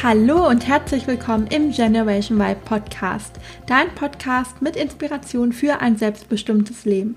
Hallo und herzlich willkommen im Generation Y Podcast, dein Podcast mit Inspiration für ein selbstbestimmtes Leben.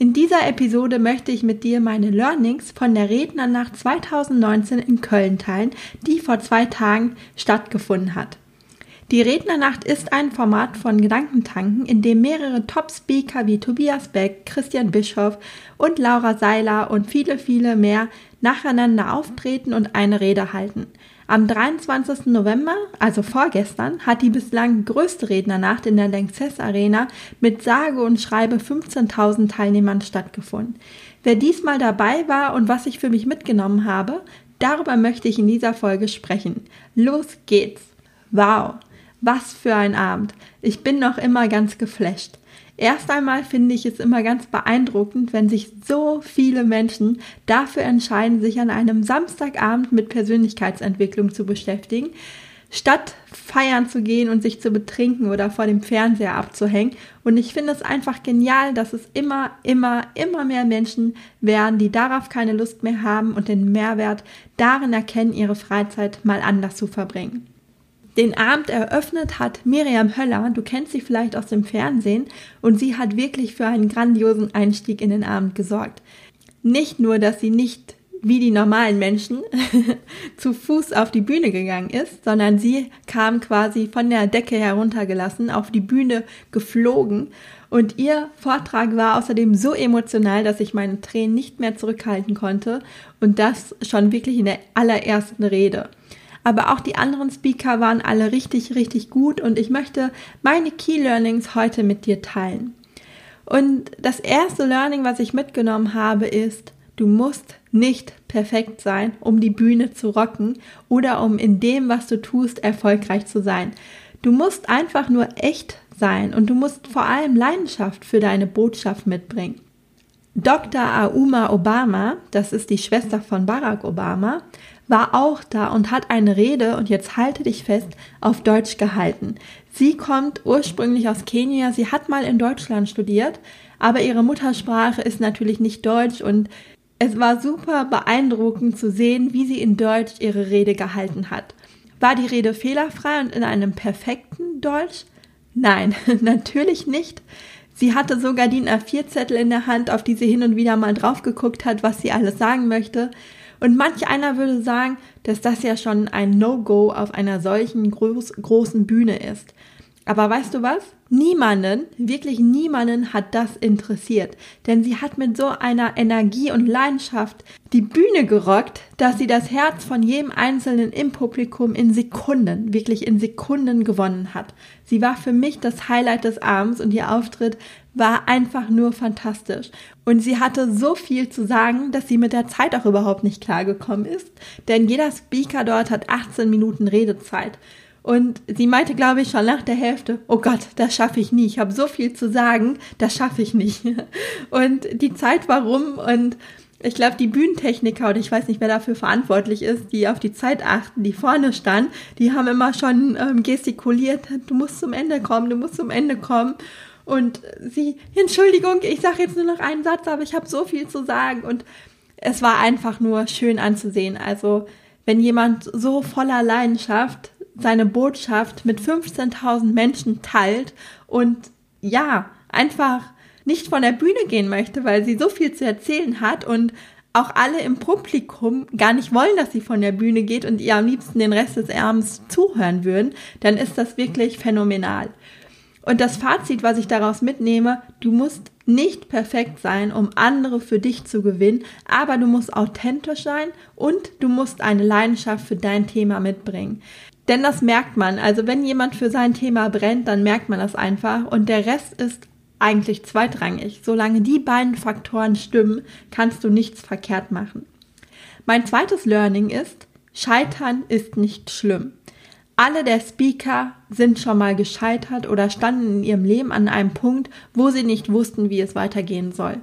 In dieser Episode möchte ich mit dir meine Learnings von der Rednernacht 2019 in Köln teilen, die vor zwei Tagen stattgefunden hat. Die Rednernacht ist ein Format von Gedankentanken, in dem mehrere Top-Speaker wie Tobias Beck, Christian Bischoff und Laura Seiler und viele, viele mehr nacheinander auftreten und eine Rede halten. Am 23. November, also vorgestern, hat die bislang größte Rednernacht in der Lanxess Arena mit sage und schreibe 15.000 Teilnehmern stattgefunden. Wer diesmal dabei war und was ich für mich mitgenommen habe, darüber möchte ich in dieser Folge sprechen. Los geht's! Wow, was für ein Abend! Ich bin noch immer ganz geflasht. Erst einmal finde ich es immer ganz beeindruckend, wenn sich so viele Menschen dafür entscheiden, sich an einem Samstagabend mit Persönlichkeitsentwicklung zu beschäftigen, statt feiern zu gehen und sich zu betrinken oder vor dem Fernseher abzuhängen. Und ich finde es einfach genial, dass es immer, immer, immer mehr Menschen werden, die darauf keine Lust mehr haben und den Mehrwert darin erkennen, ihre Freizeit mal anders zu verbringen. Den Abend eröffnet hat Miriam Höller, du kennst sie vielleicht aus dem Fernsehen, und sie hat wirklich für einen grandiosen Einstieg in den Abend gesorgt. Nicht nur, dass sie nicht wie die normalen Menschen zu Fuß auf die Bühne gegangen ist, sondern sie kam quasi von der Decke heruntergelassen, auf die Bühne geflogen. Und ihr Vortrag war außerdem so emotional, dass ich meine Tränen nicht mehr zurückhalten konnte. Und das schon wirklich in der allerersten Rede aber auch die anderen Speaker waren alle richtig, richtig gut und ich möchte meine Key Learnings heute mit dir teilen. Und das erste Learning, was ich mitgenommen habe, ist, du musst nicht perfekt sein, um die Bühne zu rocken oder um in dem, was du tust, erfolgreich zu sein. Du musst einfach nur echt sein und du musst vor allem Leidenschaft für deine Botschaft mitbringen. Dr. Auma Obama, das ist die Schwester von Barack Obama, war auch da und hat eine Rede, und jetzt halte dich fest, auf Deutsch gehalten. Sie kommt ursprünglich aus Kenia, sie hat mal in Deutschland studiert, aber ihre Muttersprache ist natürlich nicht Deutsch und es war super beeindruckend zu sehen, wie sie in Deutsch ihre Rede gehalten hat. War die Rede fehlerfrei und in einem perfekten Deutsch? Nein, natürlich nicht. Sie hatte sogar DIN A4-Zettel in der Hand, auf die sie hin und wieder mal drauf geguckt hat, was sie alles sagen möchte. Und manch einer würde sagen, dass das ja schon ein No-Go auf einer solchen groß, großen Bühne ist. Aber weißt du was? Niemanden, wirklich niemanden hat das interessiert, denn sie hat mit so einer Energie und Leidenschaft die Bühne gerockt, dass sie das Herz von jedem Einzelnen im Publikum in Sekunden, wirklich in Sekunden gewonnen hat. Sie war für mich das Highlight des Abends und ihr Auftritt war einfach nur fantastisch. Und sie hatte so viel zu sagen, dass sie mit der Zeit auch überhaupt nicht klargekommen ist, denn jeder Speaker dort hat 18 Minuten Redezeit. Und sie meinte, glaube ich, schon nach der Hälfte, oh Gott, das schaffe ich nie. Ich habe so viel zu sagen, das schaffe ich nicht. Und die Zeit war rum und ich glaube, die Bühnentechniker, und ich weiß nicht, wer dafür verantwortlich ist, die auf die Zeit achten, die vorne standen, die haben immer schon ähm, gestikuliert, du musst zum Ende kommen, du musst zum Ende kommen. Und sie, Entschuldigung, ich sage jetzt nur noch einen Satz, aber ich habe so viel zu sagen. Und es war einfach nur schön anzusehen. Also, wenn jemand so voller Leidenschaft seine Botschaft mit 15.000 Menschen teilt und ja, einfach nicht von der Bühne gehen möchte, weil sie so viel zu erzählen hat und auch alle im Publikum gar nicht wollen, dass sie von der Bühne geht und ihr am liebsten den Rest des Abends zuhören würden, dann ist das wirklich phänomenal. Und das Fazit, was ich daraus mitnehme, du musst nicht perfekt sein, um andere für dich zu gewinnen, aber du musst authentisch sein und du musst eine Leidenschaft für dein Thema mitbringen. Denn das merkt man. Also wenn jemand für sein Thema brennt, dann merkt man das einfach. Und der Rest ist eigentlich zweitrangig. Solange die beiden Faktoren stimmen, kannst du nichts verkehrt machen. Mein zweites Learning ist, Scheitern ist nicht schlimm. alle der Speaker sind schon mal gescheitert oder standen in ihrem Leben an einem Punkt, wo sie nicht wussten, wie es weitergehen soll.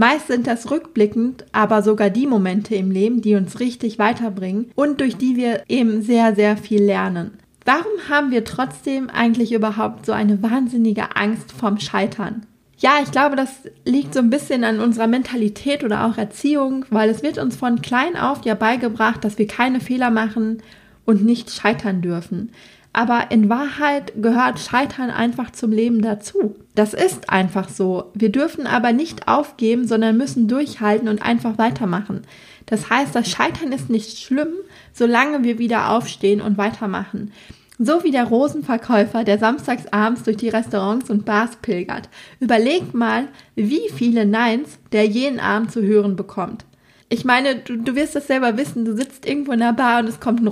Meist sind das rückblickend aber sogar die Momente im Leben, die uns richtig weiterbringen und durch die wir eben sehr, sehr viel lernen. Warum haben wir trotzdem eigentlich überhaupt so eine wahnsinnige Angst vom Scheitern? Ja, ich glaube, das liegt so ein bisschen an unserer Mentalität oder auch Erziehung, weil es wird uns von klein auf ja beigebracht, dass wir keine Fehler machen und nicht scheitern dürfen. Aber in Wahrheit gehört Scheitern einfach zum Leben dazu. Das ist einfach so. Wir dürfen aber nicht aufgeben, sondern müssen durchhalten und einfach weitermachen. Das heißt, das Scheitern ist nicht schlimm, solange wir wieder aufstehen und weitermachen. So wie der Rosenverkäufer, der samstags abends durch die Restaurants und Bars pilgert. Überlegt mal, wie viele Neins der jeden Abend zu hören bekommt. Ich meine, du, du wirst das selber wissen, du sitzt irgendwo in der Bar und es kommt ein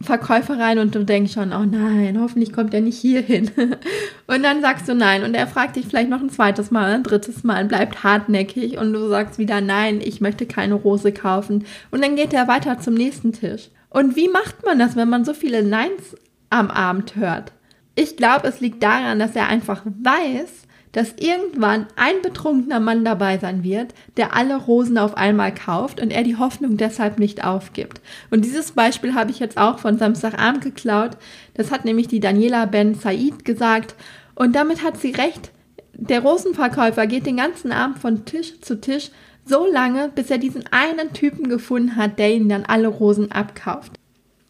Rosenverkäufer rein und du denkst schon, oh nein, hoffentlich kommt er nicht hier hin. und dann sagst du nein und er fragt dich vielleicht noch ein zweites Mal, ein drittes Mal, bleibt hartnäckig und du sagst wieder nein, ich möchte keine Rose kaufen. Und dann geht er weiter zum nächsten Tisch. Und wie macht man das, wenn man so viele Neins am Abend hört. Ich glaube, es liegt daran, dass er einfach weiß, dass irgendwann ein betrunkener Mann dabei sein wird, der alle Rosen auf einmal kauft und er die Hoffnung deshalb nicht aufgibt. Und dieses Beispiel habe ich jetzt auch von Samstagabend geklaut. Das hat nämlich die Daniela Ben Said gesagt. Und damit hat sie recht. Der Rosenverkäufer geht den ganzen Abend von Tisch zu Tisch so lange, bis er diesen einen Typen gefunden hat, der ihn dann alle Rosen abkauft.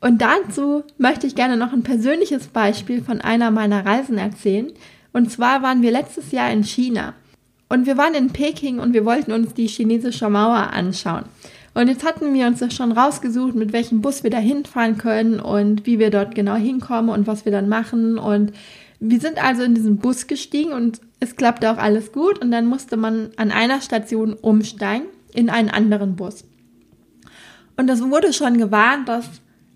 Und dazu möchte ich gerne noch ein persönliches Beispiel von einer meiner Reisen erzählen. Und zwar waren wir letztes Jahr in China. Und wir waren in Peking und wir wollten uns die chinesische Mauer anschauen. Und jetzt hatten wir uns schon rausgesucht, mit welchem Bus wir da hinfahren können und wie wir dort genau hinkommen und was wir dann machen. Und wir sind also in diesen Bus gestiegen und es klappte auch alles gut. Und dann musste man an einer Station umsteigen in einen anderen Bus. Und es wurde schon gewarnt, dass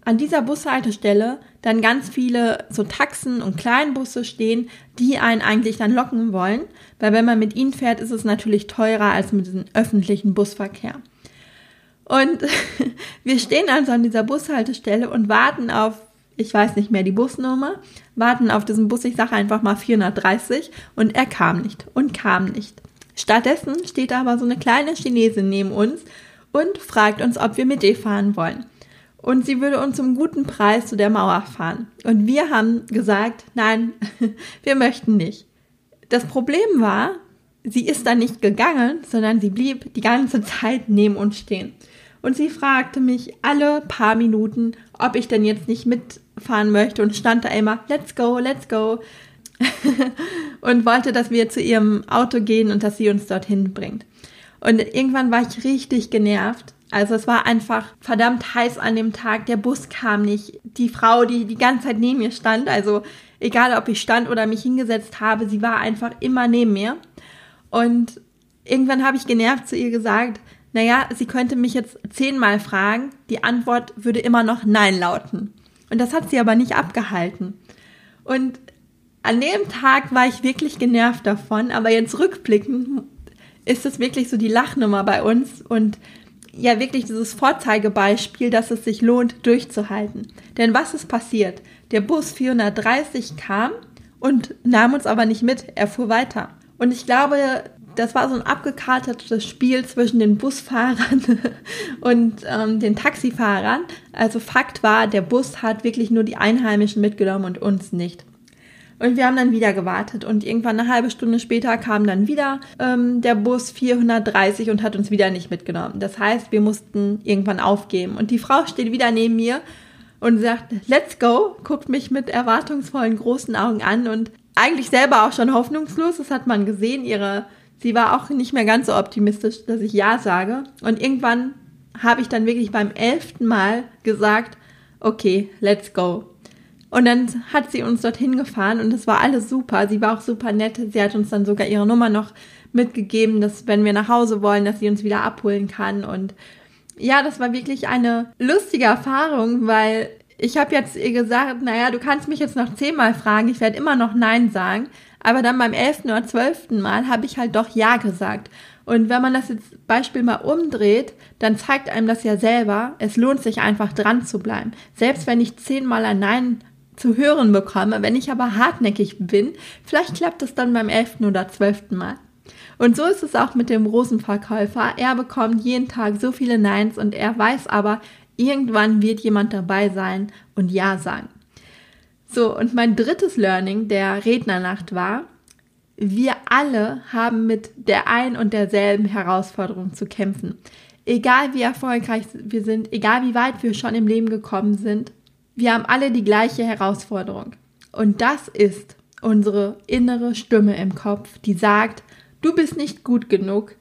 an dieser Bushaltestelle dann ganz viele so Taxen und Kleinbusse stehen, die einen eigentlich dann locken wollen, weil wenn man mit ihnen fährt, ist es natürlich teurer als mit dem öffentlichen Busverkehr. Und wir stehen also an dieser Bushaltestelle und warten auf, ich weiß nicht mehr die Busnummer, warten auf diesen Bus, ich sage einfach mal 430 und er kam nicht und kam nicht. Stattdessen steht aber so eine kleine Chinesin neben uns und fragt uns, ob wir mit ihr fahren wollen und sie würde uns zum guten Preis zu der Mauer fahren. Und wir haben gesagt, nein, wir möchten nicht. Das Problem war, sie ist dann nicht gegangen, sondern sie blieb die ganze Zeit neben uns stehen. Und sie fragte mich alle paar Minuten, ob ich denn jetzt nicht mitfahren möchte und stand da immer, let's go, let's go. und wollte, dass wir zu ihrem Auto gehen und dass sie uns dorthin bringt. Und irgendwann war ich richtig genervt also es war einfach verdammt heiß an dem Tag. Der Bus kam nicht. Die Frau, die die ganze Zeit neben mir stand, also egal ob ich stand oder mich hingesetzt habe, sie war einfach immer neben mir. Und irgendwann habe ich genervt zu ihr gesagt, naja, sie könnte mich jetzt zehnmal fragen. Die Antwort würde immer noch Nein lauten. Und das hat sie aber nicht abgehalten. Und an dem Tag war ich wirklich genervt davon, aber jetzt rückblickend ist es wirklich so die Lachnummer bei uns und ja wirklich dieses Vorzeigebeispiel, dass es sich lohnt, durchzuhalten. Denn was ist passiert? Der Bus 430 kam und nahm uns aber nicht mit, er fuhr weiter. Und ich glaube, das war so ein abgekartetes Spiel zwischen den Busfahrern und ähm, den Taxifahrern. Also Fakt war, der Bus hat wirklich nur die Einheimischen mitgenommen und uns nicht. Und wir haben dann wieder gewartet und irgendwann eine halbe Stunde später kam dann wieder ähm, der Bus 430 und hat uns wieder nicht mitgenommen. Das heißt, wir mussten irgendwann aufgeben. Und die Frau steht wieder neben mir und sagt, let's go, guckt mich mit erwartungsvollen großen Augen an und eigentlich selber auch schon hoffnungslos. Das hat man gesehen. Ihre, sie war auch nicht mehr ganz so optimistisch, dass ich Ja sage. Und irgendwann habe ich dann wirklich beim elften Mal gesagt, okay, let's go. Und dann hat sie uns dorthin gefahren und es war alles super. Sie war auch super nett. Sie hat uns dann sogar ihre Nummer noch mitgegeben, dass wenn wir nach Hause wollen, dass sie uns wieder abholen kann. Und ja, das war wirklich eine lustige Erfahrung, weil ich habe jetzt ihr gesagt, naja, du kannst mich jetzt noch zehnmal fragen, ich werde immer noch Nein sagen. Aber dann beim elften oder zwölften Mal habe ich halt doch Ja gesagt. Und wenn man das jetzt Beispiel mal umdreht, dann zeigt einem das ja selber, es lohnt sich einfach dran zu bleiben. Selbst wenn ich zehnmal ein Nein zu hören bekomme. Wenn ich aber hartnäckig bin, vielleicht klappt es dann beim elften oder zwölften Mal. Und so ist es auch mit dem Rosenverkäufer. Er bekommt jeden Tag so viele Neins und er weiß aber, irgendwann wird jemand dabei sein und Ja sagen. So, und mein drittes Learning der Rednernacht war, wir alle haben mit der ein und derselben Herausforderung zu kämpfen. Egal wie erfolgreich wir sind, egal wie weit wir schon im Leben gekommen sind, wir haben alle die gleiche Herausforderung. Und das ist unsere innere Stimme im Kopf, die sagt, du bist nicht gut genug,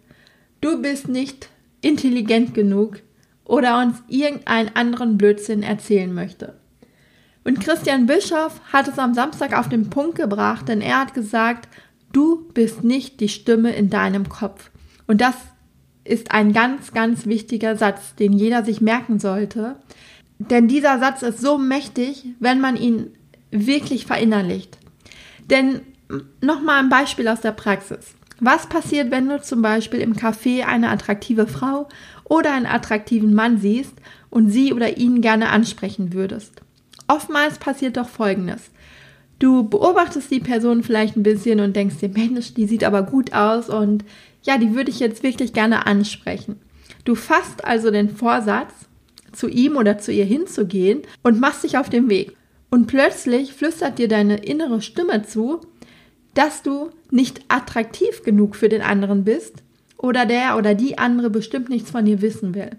du bist nicht intelligent genug oder uns irgendeinen anderen Blödsinn erzählen möchte. Und Christian Bischof hat es am Samstag auf den Punkt gebracht, denn er hat gesagt, du bist nicht die Stimme in deinem Kopf. Und das ist ein ganz, ganz wichtiger Satz, den jeder sich merken sollte. Denn dieser Satz ist so mächtig, wenn man ihn wirklich verinnerlicht. Denn nochmal ein Beispiel aus der Praxis. Was passiert, wenn du zum Beispiel im Café eine attraktive Frau oder einen attraktiven Mann siehst und sie oder ihn gerne ansprechen würdest? Oftmals passiert doch Folgendes. Du beobachtest die Person vielleicht ein bisschen und denkst dir, Mensch, die sieht aber gut aus und ja, die würde ich jetzt wirklich gerne ansprechen. Du fasst also den Vorsatz, zu ihm oder zu ihr hinzugehen und machst dich auf den Weg. Und plötzlich flüstert dir deine innere Stimme zu, dass du nicht attraktiv genug für den anderen bist oder der oder die andere bestimmt nichts von dir wissen will.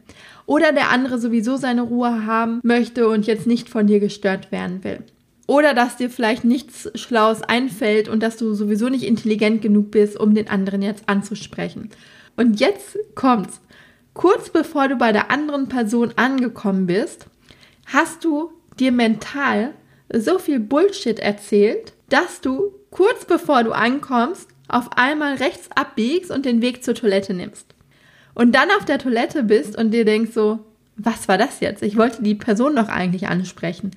Oder der andere sowieso seine Ruhe haben möchte und jetzt nicht von dir gestört werden will. Oder dass dir vielleicht nichts Schlaues einfällt und dass du sowieso nicht intelligent genug bist, um den anderen jetzt anzusprechen. Und jetzt kommt's. Kurz bevor du bei der anderen Person angekommen bist, hast du dir mental so viel Bullshit erzählt, dass du kurz bevor du ankommst, auf einmal rechts abbiegst und den Weg zur Toilette nimmst. Und dann auf der Toilette bist und dir denkst so, was war das jetzt? Ich wollte die Person doch eigentlich ansprechen.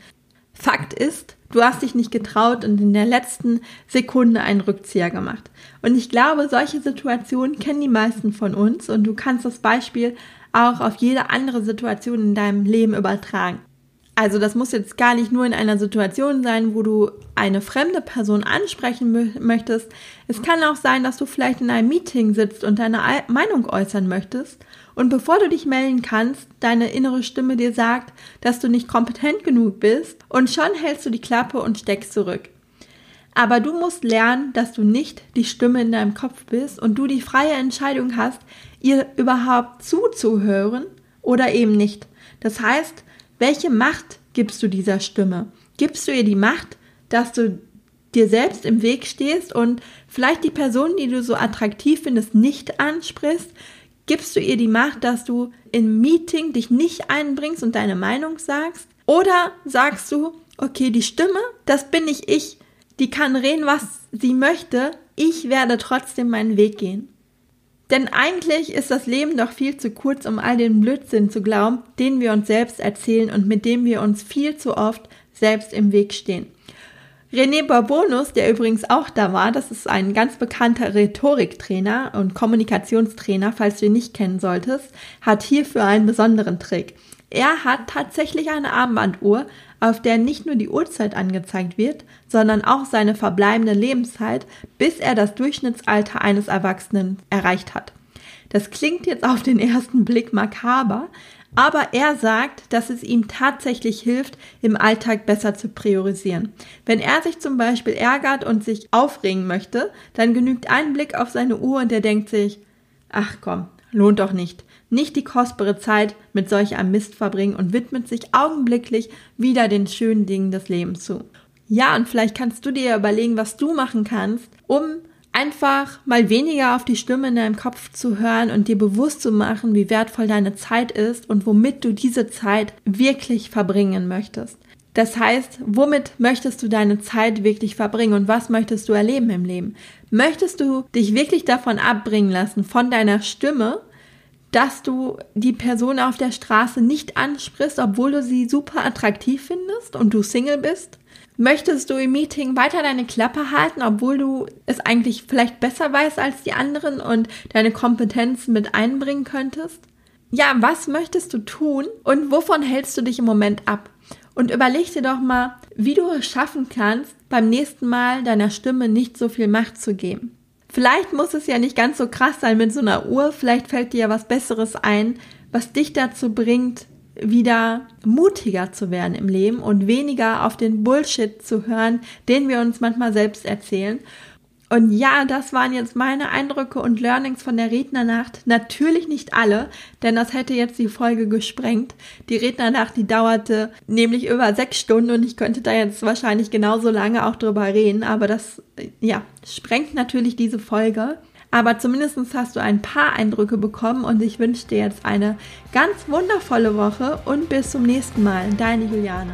Fakt ist, du hast dich nicht getraut und in der letzten Sekunde einen Rückzieher gemacht. Und ich glaube, solche Situationen kennen die meisten von uns und du kannst das Beispiel auch auf jede andere Situation in deinem Leben übertragen. Also das muss jetzt gar nicht nur in einer Situation sein, wo du eine fremde Person ansprechen möchtest. Es kann auch sein, dass du vielleicht in einem Meeting sitzt und deine Meinung äußern möchtest und bevor du dich melden kannst, deine innere Stimme dir sagt, dass du nicht kompetent genug bist und schon hältst du die Klappe und steckst zurück. Aber du musst lernen, dass du nicht die Stimme in deinem Kopf bist und du die freie Entscheidung hast, ihr überhaupt zuzuhören oder eben nicht. Das heißt, welche Macht gibst du dieser Stimme? Gibst du ihr die Macht, dass du dir selbst im Weg stehst und vielleicht die Person, die du so attraktiv findest, nicht ansprichst? Gibst du ihr die Macht, dass du im Meeting dich nicht einbringst und deine Meinung sagst? Oder sagst du, okay, die Stimme, das bin nicht ich, die kann reden, was sie möchte, ich werde trotzdem meinen Weg gehen. Denn eigentlich ist das Leben doch viel zu kurz, um all den Blödsinn zu glauben, den wir uns selbst erzählen und mit dem wir uns viel zu oft selbst im Weg stehen. René Barbonus, der übrigens auch da war, das ist ein ganz bekannter Rhetoriktrainer und Kommunikationstrainer, falls du ihn nicht kennen solltest, hat hierfür einen besonderen Trick. Er hat tatsächlich eine Armbanduhr, auf der nicht nur die Uhrzeit angezeigt wird, sondern auch seine verbleibende Lebenszeit, bis er das Durchschnittsalter eines Erwachsenen erreicht hat. Das klingt jetzt auf den ersten Blick makaber, aber er sagt, dass es ihm tatsächlich hilft, im Alltag besser zu priorisieren. Wenn er sich zum Beispiel ärgert und sich aufregen möchte, dann genügt ein Blick auf seine Uhr und er denkt sich, ach komm, lohnt doch nicht. Nicht die kostbare Zeit mit solch einem Mist verbringen und widmet sich augenblicklich wieder den schönen Dingen des Lebens zu. Ja, und vielleicht kannst du dir überlegen, was du machen kannst, um einfach mal weniger auf die Stimme in deinem Kopf zu hören und dir bewusst zu machen, wie wertvoll deine Zeit ist und womit du diese Zeit wirklich verbringen möchtest. Das heißt, womit möchtest du deine Zeit wirklich verbringen und was möchtest du erleben im Leben? Möchtest du dich wirklich davon abbringen lassen, von deiner Stimme, dass du die Person auf der Straße nicht ansprichst, obwohl du sie super attraktiv findest und du Single bist? Möchtest du im Meeting weiter deine Klappe halten, obwohl du es eigentlich vielleicht besser weißt als die anderen und deine Kompetenzen mit einbringen könntest? Ja, was möchtest du tun und wovon hältst du dich im Moment ab? Und überleg dir doch mal, wie du es schaffen kannst, beim nächsten Mal deiner Stimme nicht so viel Macht zu geben. Vielleicht muss es ja nicht ganz so krass sein mit so einer Uhr, vielleicht fällt dir ja was Besseres ein, was dich dazu bringt, wieder mutiger zu werden im Leben und weniger auf den Bullshit zu hören, den wir uns manchmal selbst erzählen und ja, das waren jetzt meine Eindrücke und Learnings von der Rednernacht. Natürlich nicht alle, denn das hätte jetzt die Folge gesprengt. Die Rednernacht, die dauerte nämlich über sechs Stunden und ich könnte da jetzt wahrscheinlich genauso lange auch drüber reden, aber das, ja, sprengt natürlich diese Folge. Aber zumindest hast du ein paar Eindrücke bekommen und ich wünsche dir jetzt eine ganz wundervolle Woche und bis zum nächsten Mal. Deine Juliane.